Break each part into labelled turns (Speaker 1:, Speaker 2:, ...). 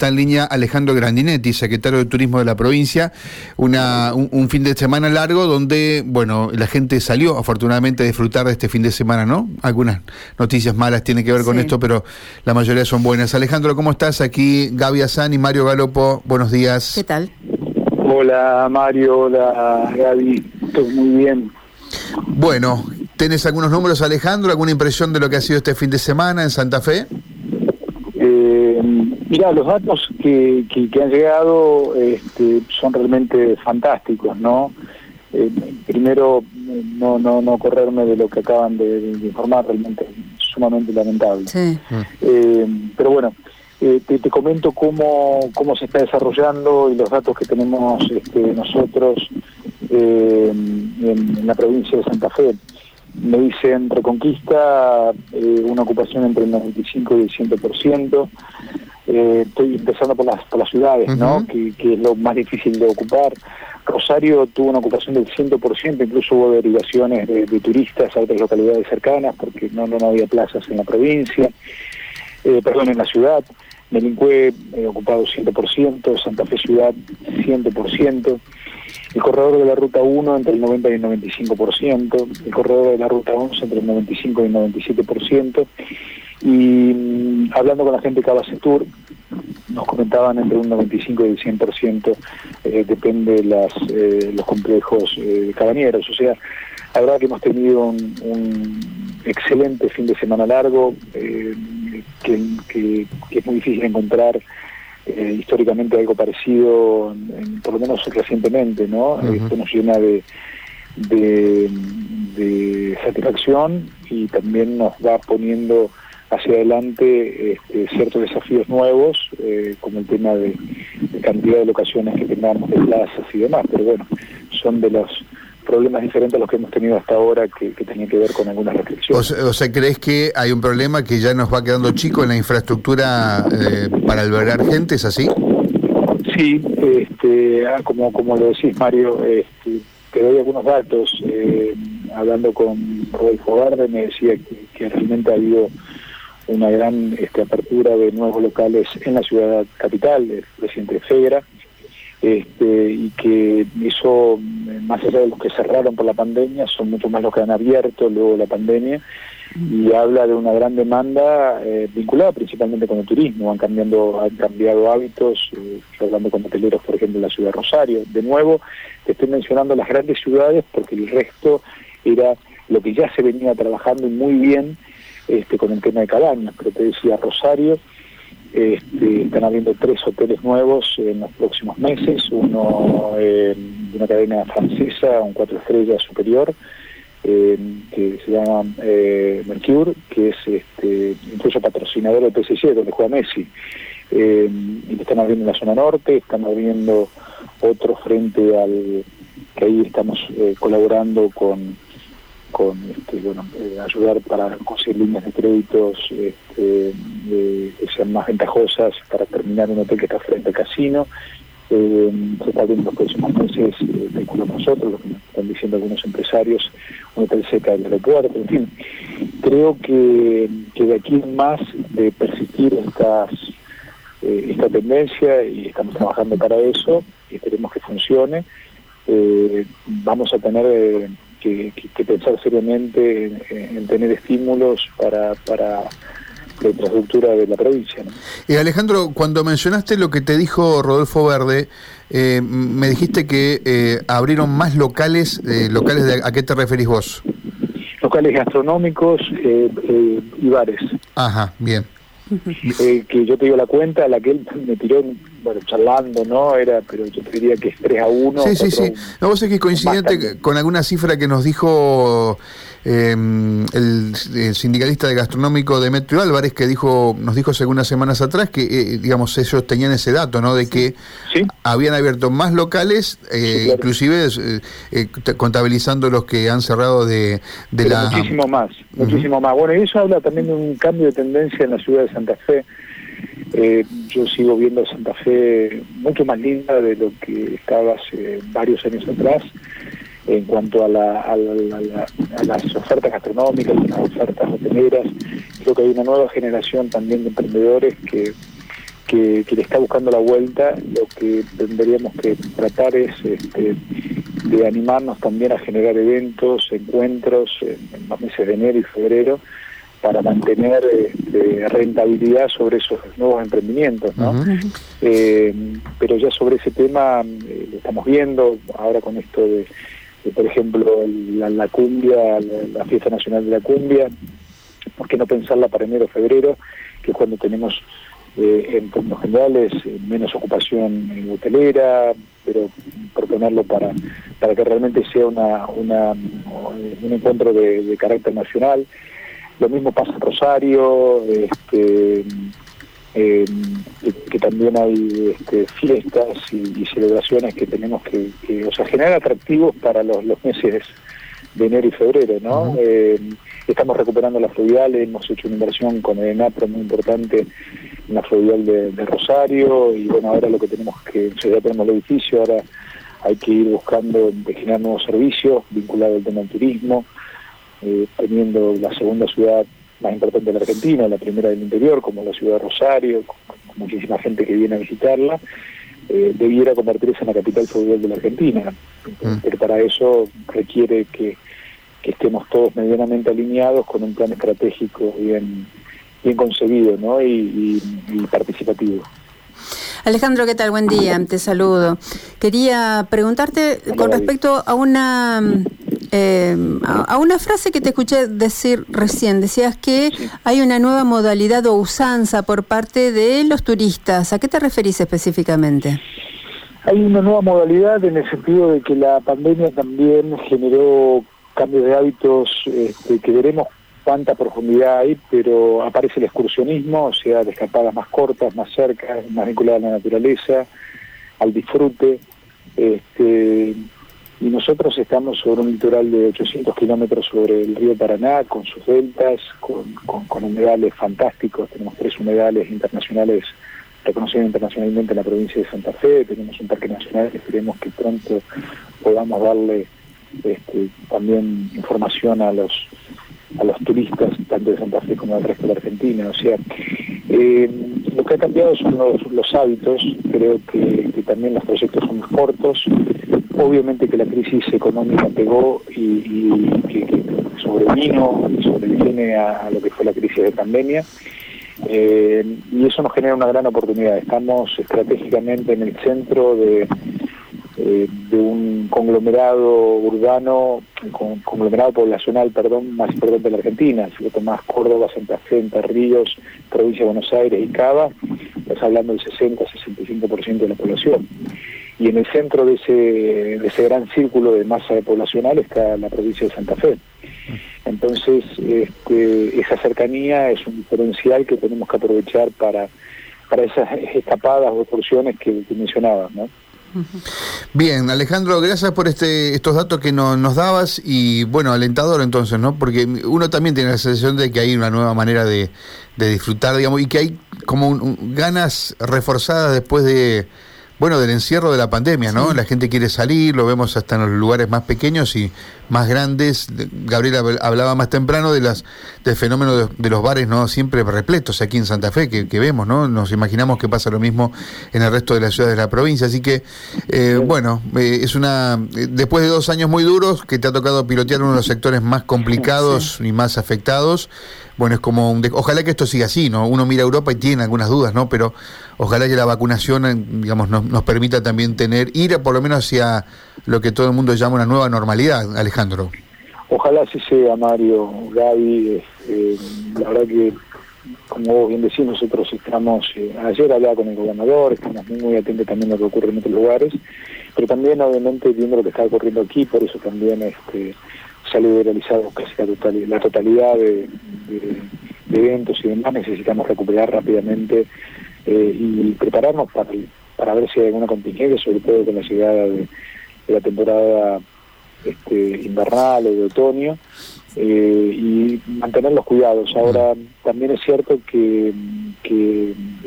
Speaker 1: Está en línea Alejandro Grandinetti, secretario de Turismo de la provincia, una, un, fin de semana largo donde, bueno, la gente salió afortunadamente a disfrutar de este fin de semana, ¿no? Algunas noticias malas tienen que ver con esto, pero la mayoría son buenas. Alejandro, ¿cómo estás? Aquí Gaby Azán y Mario Galopo, buenos días.
Speaker 2: ¿Qué tal?
Speaker 3: Hola Mario, hola Gaby, todo muy bien.
Speaker 1: Bueno, ¿tenés algunos números Alejandro? ¿Alguna impresión de lo que ha sido este fin de semana en Santa Fe?
Speaker 3: Eh, mira, los datos que, que, han llegado este, son realmente fantásticos, ¿no? Eh, primero, no, no, no correrme de lo que acaban de, informar, realmente sumamente lamentable. Eh, pero bueno, te, te, comento cómo, cómo se está desarrollando y los datos que tenemos este, nosotros en la provincia de Santa Fe me dicen Reconquista, eh, una ocupación entre el 95 y el 100%. Eh, estoy empezando por las, por las ciudades, ¿no? Que, es lo más difícil de ocupar. Rosario tuvo una ocupación del 100%, incluso hubo derivaciones de, turistas a otras localidades cercanas porque no, no, había plazas en la provincia, eh, perdón, en la ciudad. Melincue eh, ocupado 100%, Santa Fe Ciudad 100% el corredor de la ruta 1 entre el 90 y el 95%, el corredor de la ruta 11 entre el 95 y el 97%, y mm, hablando con la gente de Cabacetur, nos comentaban entre un 95 y el 100%, eh, depende de las, eh, los complejos eh, cabañeros, o sea, la verdad que hemos tenido un, excelente fin de semana largo, eh, que, que es muy difícil encontrar eh, históricamente algo parecido, por lo menos recientemente, ¿no? Esto nos llena de, de, satisfacción y también nos va poniendo hacia adelante este, ciertos desafíos nuevos, eh, como el tema de, de, cantidad de locaciones que tengamos de plazas y demás, pero bueno, son de los problemas diferentes a los que hemos tenido hasta ahora que, que tenían que ver con algunas restricciones.
Speaker 1: O sea, ¿crees que hay un problema que ya nos va quedando chico en la infraestructura eh, para albergar gente? ¿Es así?
Speaker 3: Sí, este, ah, como, como lo decís, Mario, este, te doy algunos datos. Eh, hablando con Rodolfo Garde, me decía que, realmente ha habido una gran este, apertura de nuevos locales en la ciudad capital, el presidente Fegra, este, y que eso, más allá de los que cerraron por la pandemia, son mucho más los que han abierto luego de la pandemia, y habla de una gran demanda eh, vinculada principalmente con el turismo, han, cambiando, han cambiado hábitos, eh, hablando con hoteleros, por ejemplo, en la ciudad de Rosario. De nuevo, te estoy mencionando las grandes ciudades porque el resto era lo que ya se venía trabajando muy bien este, con el tema de cabañas, pero te decía Rosario, este, están habiendo tres hoteles nuevos en los próximos meses, uno de una cadena francesa, un cuatro estrellas superior, que se llama eh, Mercure, que es este, incluso patrocinador del PSG, donde juega Messi. Eh, y están abriendo en la zona norte, están abriendo otro frente al que ahí estamos eh, colaborando con con este, bueno, eh, ayudar para conseguir líneas de créditos este, que sean más ventajosas para terminar un hotel que está frente al casino. Eh, se está viendo los próximos meses, eh, nosotros, lo que nos están diciendo algunos empresarios, un hotel cerca del aeropuerto, en fin. Creo que, que de aquí en más de persistir estas, eh, esta tendencia y estamos trabajando para eso y esperemos que funcione, vamos a tener que, pensar seriamente en, tener estímulos para, para la infraestructura de la provincia.
Speaker 1: Y Alejandro, cuando mencionaste lo que te dijo Rodolfo Verde, eh, me dijiste que eh, abrieron más locales, eh, locales de, ¿a qué te referís vos?
Speaker 3: Locales gastronómicos y bares.
Speaker 1: Ajá, bien.
Speaker 3: que yo te digo la cuenta, la que él me tiró bueno, charlando, ¿no? Era, pero yo te diría que es 3 a 1.
Speaker 1: Sí, sí, sí. No, vos es que coincidente con alguna cifra que nos dijo em, el, sindicalista de gastronómico Demetrio Álvarez, que dijo nos dijo hace unas semanas atrás que, eh, digamos, ellos tenían ese dato, ¿no? De que habían abierto más locales, eh, inclusive eh, contabilizando los que han cerrado de, de la...
Speaker 3: Muchísimo más, muchísimo más. Bueno, y eso habla también de un cambio de tendencia en la ciudad de Santa Fe eh, yo sigo viendo Santa Fe mucho más linda de lo que estaba hace varios años atrás en cuanto a, las ofertas gastronómicas las ofertas hoteleras. Creo que hay una nueva generación también de emprendedores que, que, le está buscando la vuelta, lo que tendríamos que tratar es este, de animarnos también a generar eventos, encuentros en, los meses de enero y febrero para mantener este, rentabilidad sobre esos nuevos emprendimientos, ¿no? Eh, pero ya sobre ese tema eh, lo estamos viendo ahora con esto de, por ejemplo, la, cumbia, la, fiesta nacional de la cumbia, ¿por qué no pensarla para enero o febrero, que es cuando tenemos eh, en términos generales menos ocupación en hotelera, pero proponerlo para, para que realmente sea una, una un encuentro de, carácter nacional. Lo mismo pasa en Rosario, este, eh, que, también hay este, fiestas y, celebraciones que tenemos que, o sea, generar atractivos para los, los meses de enero y febrero, ¿no? estamos recuperando las fluviales, hemos hecho una inversión con el ENAPRO muy importante en la fluvial de, Rosario y bueno, ahora lo que tenemos que, ya tenemos el edificio, ahora hay que ir buscando de generar nuevos servicios vinculados al tema del turismo, eh, teniendo la segunda ciudad más importante de la Argentina, la primera del interior, como la ciudad de Rosario, con, muchísima gente que viene a visitarla, eh, debiera convertirse en la capital fluvial de la Argentina. Mm. Pero para eso requiere que que estemos todos medianamente alineados con un plan estratégico bien, bien concebido ¿no? y, participativo.
Speaker 2: Alejandro, ¿qué tal? Buen día, te saludo. Quería preguntarte con respecto a una eh, a, una frase que te escuché decir recién. Decías que hay una nueva modalidad o usanza por parte de los turistas. ¿A qué te referís específicamente?
Speaker 3: Hay una nueva modalidad en el sentido de que la pandemia también generó cambios de hábitos este, que veremos cuánta profundidad hay, pero aparece el excursionismo, o sea, de escapadas más cortas, más cerca, más vinculadas a la naturaleza, al disfrute. Este, y nosotros estamos sobre un litoral de 800 kilómetros sobre el río Paraná, con sus deltas, con, con, humedales fantásticos. Tenemos tres humedales internacionales reconocidos internacionalmente en la provincia de Santa Fe. Tenemos un parque nacional esperemos que pronto podamos darle este, también información a los a los turistas tanto de Santa Fe como del resto de la Argentina. O sea, eh, lo que ha cambiado son los, hábitos, creo que, también los proyectos son más cortos. Obviamente que la crisis económica pegó y, que, sobrevino y sobreviene a, lo que fue la crisis de pandemia. Eh, y eso nos genera una gran oportunidad. Estamos estratégicamente en el centro de, eh, un conglomerado urbano, con, conglomerado poblacional, perdón, más importante de la Argentina. Si lo tomás Córdoba, Santa Fe, Entre Ríos, provincia de Buenos Aires y Cava, estás hablando del 60-65% de la población. Y en el centro de ese, de ese gran círculo de masa poblacional está la provincia de Santa Fe. Entonces, este, esa cercanía es un diferencial que tenemos que aprovechar para, para esas escapadas o excursiones que, que mencionabas, ¿no?
Speaker 1: Bien, Alejandro, gracias por este, estos datos que nos dabas y bueno, alentador entonces, ¿no? Porque uno también tiene la sensación de que hay una nueva manera de, disfrutar, digamos, y que hay como ganas reforzadas después de, bueno, del encierro de la pandemia, ¿no? La gente quiere salir, lo vemos hasta en los lugares más pequeños y más grandes. Gabriela hablaba más temprano de las del fenómeno de, los bares, ¿no? Siempre repletos aquí en Santa Fe, que, vemos, ¿no? Nos imaginamos que pasa lo mismo en el resto de las ciudades de la provincia. Así que, eh, bueno, eh, es una. Eh, después de dos años muy duros, que te ha tocado pilotear uno de los sectores más complicados y más afectados, bueno, es como un... Ojalá que esto siga así, ¿no? Uno mira a Europa y tiene algunas dudas, ¿no? Pero ojalá que la vacunación, eh, digamos, nos, nos permita también tener, ir por lo menos hacia lo que todo el mundo llama una nueva normalidad, Alejandro.
Speaker 3: Ojalá así sea, Mario, Gaby. Eh, la verdad que, como vos bien decís, nosotros estamos, eh, ayer hablaba con el gobernador, estamos muy, atentos también a lo que ocurre en otros lugares, pero también obviamente viendo lo que está ocurriendo aquí, por eso también este se ha liberalizado casi la totalidad de, eventos y demás, necesitamos recuperar rápidamente eh, y prepararnos para, para ver si hay alguna contingencia, sobre todo con la llegada de, la temporada este, invernal o de otoño, eh, y mantener los cuidados. Ahora, también es cierto que,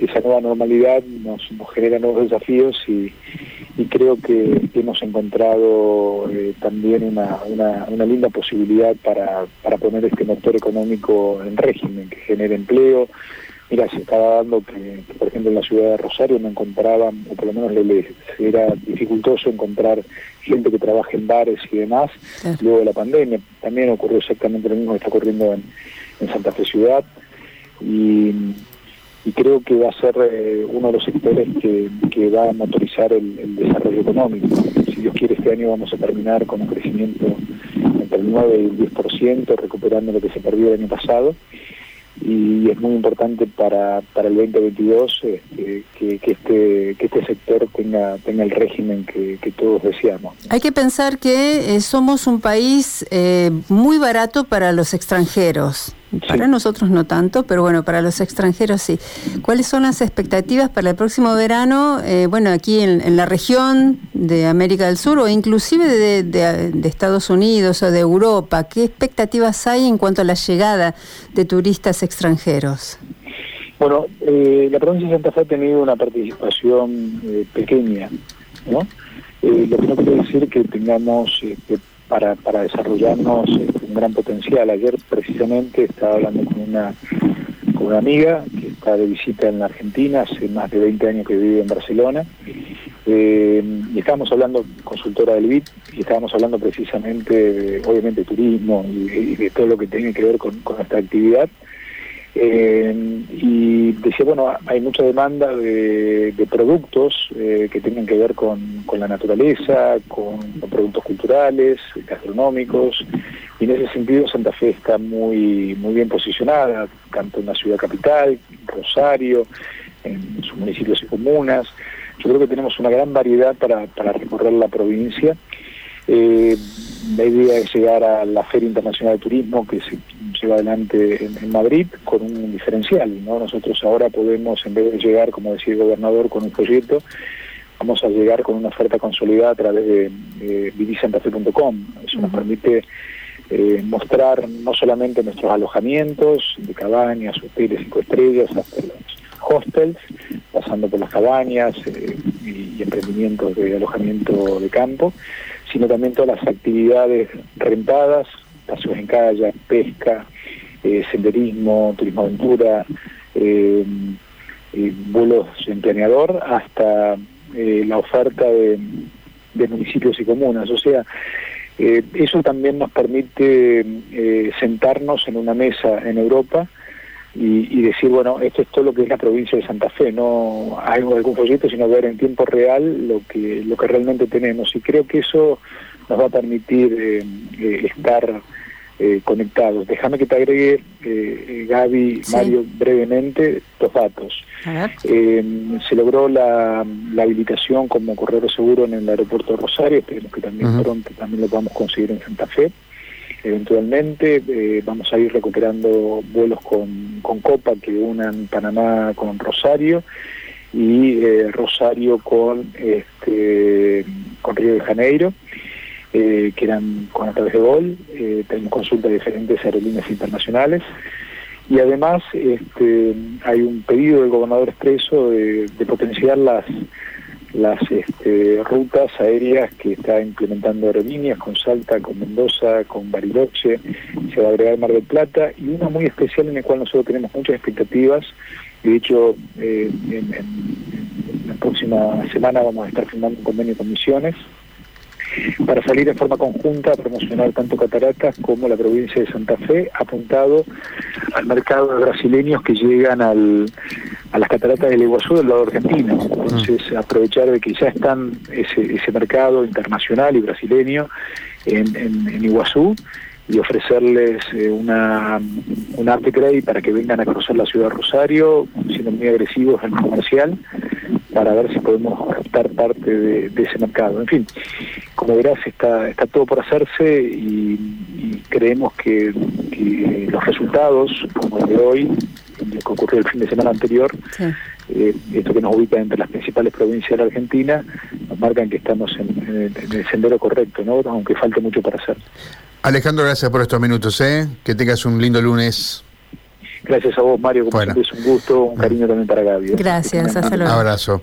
Speaker 3: esa nueva normalidad nos, genera nuevos desafíos y, creo que hemos encontrado eh, también una, una, linda posibilidad para, para poner este motor económico en régimen, que genere empleo, Mira, se estaba dando que, por ejemplo, en la ciudad de Rosario no encontraban, o por lo menos les, era dificultoso encontrar gente que trabaje en bares y demás, luego de la pandemia. También ocurrió exactamente lo mismo que está ocurriendo en, Santa Fe Ciudad. Y, creo que va a ser eh, uno de los sectores que, va a motorizar el, desarrollo económico. Si Dios quiere, este año vamos a terminar con un crecimiento entre el 9 y el 10%, recuperando lo que se perdió el año pasado y es muy importante para, para el 2022 este, que, que, este, que este sector tenga, tenga el régimen que, todos deseamos.
Speaker 2: Hay que pensar que eh, somos un país eh, muy barato para los extranjeros. Para nosotros no tanto, pero bueno, para los extranjeros sí. ¿Cuáles son las expectativas para el próximo verano? Eh, bueno, aquí en, la región de América del Sur o inclusive de, Estados Unidos o de Europa. ¿Qué expectativas hay en cuanto a la llegada de turistas extranjeros?
Speaker 3: Bueno, eh, la provincia de Santa Fe ha tenido una participación eh, pequeña, ¿no? lo que no quiere decir que tengamos para, para desarrollarnos este, un gran potencial. Ayer precisamente estaba hablando con una, con una amiga que está de visita en la Argentina, hace más de 20 años que vive en Barcelona, eh, y estábamos hablando, consultora del BIT, y estábamos hablando precisamente, obviamente, de turismo y, de todo lo que tiene que ver con, con nuestra actividad. Eh, y decía, bueno, hay mucha demanda de, productos eh, que tengan que ver con, la naturaleza, con, productos culturales, gastronómicos, y en ese sentido Santa Fe está muy, muy bien posicionada, tanto en la ciudad capital, Rosario, en sus municipios y comunas. Yo creo que tenemos una gran variedad para, para recorrer la provincia. Eh, la idea es llegar a la Feria Internacional de Turismo que se lleva adelante en, Madrid con un diferencial. ¿no? Nosotros ahora podemos, en vez de llegar, como decía el gobernador, con un proyecto, vamos a llegar con una oferta consolidada a través de, de Eso nos permite eh, mostrar no solamente nuestros alojamientos de cabañas, hoteles cinco estrellas, hasta los hostels, pasando por las cabañas eh, y emprendimientos de alojamiento de campo, sino también todas las actividades rentadas, paseos en calle, pesca, eh, senderismo, turismo aventura, eh, vuelos en planeador, hasta eh, la oferta de, municipios y comunas. O sea, eso también nos permite sentarnos en una mesa en Europa y, decir, bueno, esto es todo lo que es la provincia de Santa Fe, no hay algún proyecto, sino ver en tiempo real lo que, lo que realmente tenemos. Y creo que eso nos va a permitir eh, eh, estar eh, conectados. Déjame que te agregue, Gaby, Mario, brevemente dos datos. se logró la, habilitación como corredor seguro en el aeropuerto de Rosario, esperemos que también pronto también lo podamos conseguir en Santa Fe. Eventualmente vamos a ir recuperando vuelos con, con Copa que unan Panamá con Rosario y Rosario con este con Río de Janeiro eh, que eran con a través de Gol, eh, tenemos consulta de diferentes aerolíneas internacionales y además este, hay un pedido del gobernador expreso de, potenciar las las este, rutas aéreas que está implementando aerolíneas con Salta, con Mendoza, con Bariloche, se va a agregar Mar del Plata y una muy especial en la cual nosotros tenemos muchas expectativas. De hecho, eh, en, en, la próxima semana vamos a estar firmando un convenio con Misiones para salir en forma conjunta a promocionar tanto Cataratas como la provincia de Santa Fe, apuntado al mercado de brasileños que llegan al, a las cataratas del Iguazú del lado argentino. Entonces, mm. aprovechar de que ya están ese, ese mercado internacional y brasileño en, en, Iguazú y ofrecerles eh, una, un arte para que vengan a conocer la ciudad de Rosario, siendo muy agresivos en comercial, para ver si podemos captar parte de, ese mercado. En fin, como verás, está, está todo por hacerse y, creemos que, los resultados, como el de hoy, que ocurrió el fin de semana anterior, eh, esto que nos ubica entre las principales provincias de la Argentina, nos marcan que estamos en, el sendero correcto, ¿no? aunque falte mucho para hacer.
Speaker 1: Alejandro, gracias por estos minutos, ¿eh? que tengas un lindo lunes.
Speaker 3: Gracias a vos, Mario, como siempre es un gusto, un cariño también para Gaby. ¿eh?
Speaker 2: Gracias, hasta luego.
Speaker 1: Abrazo.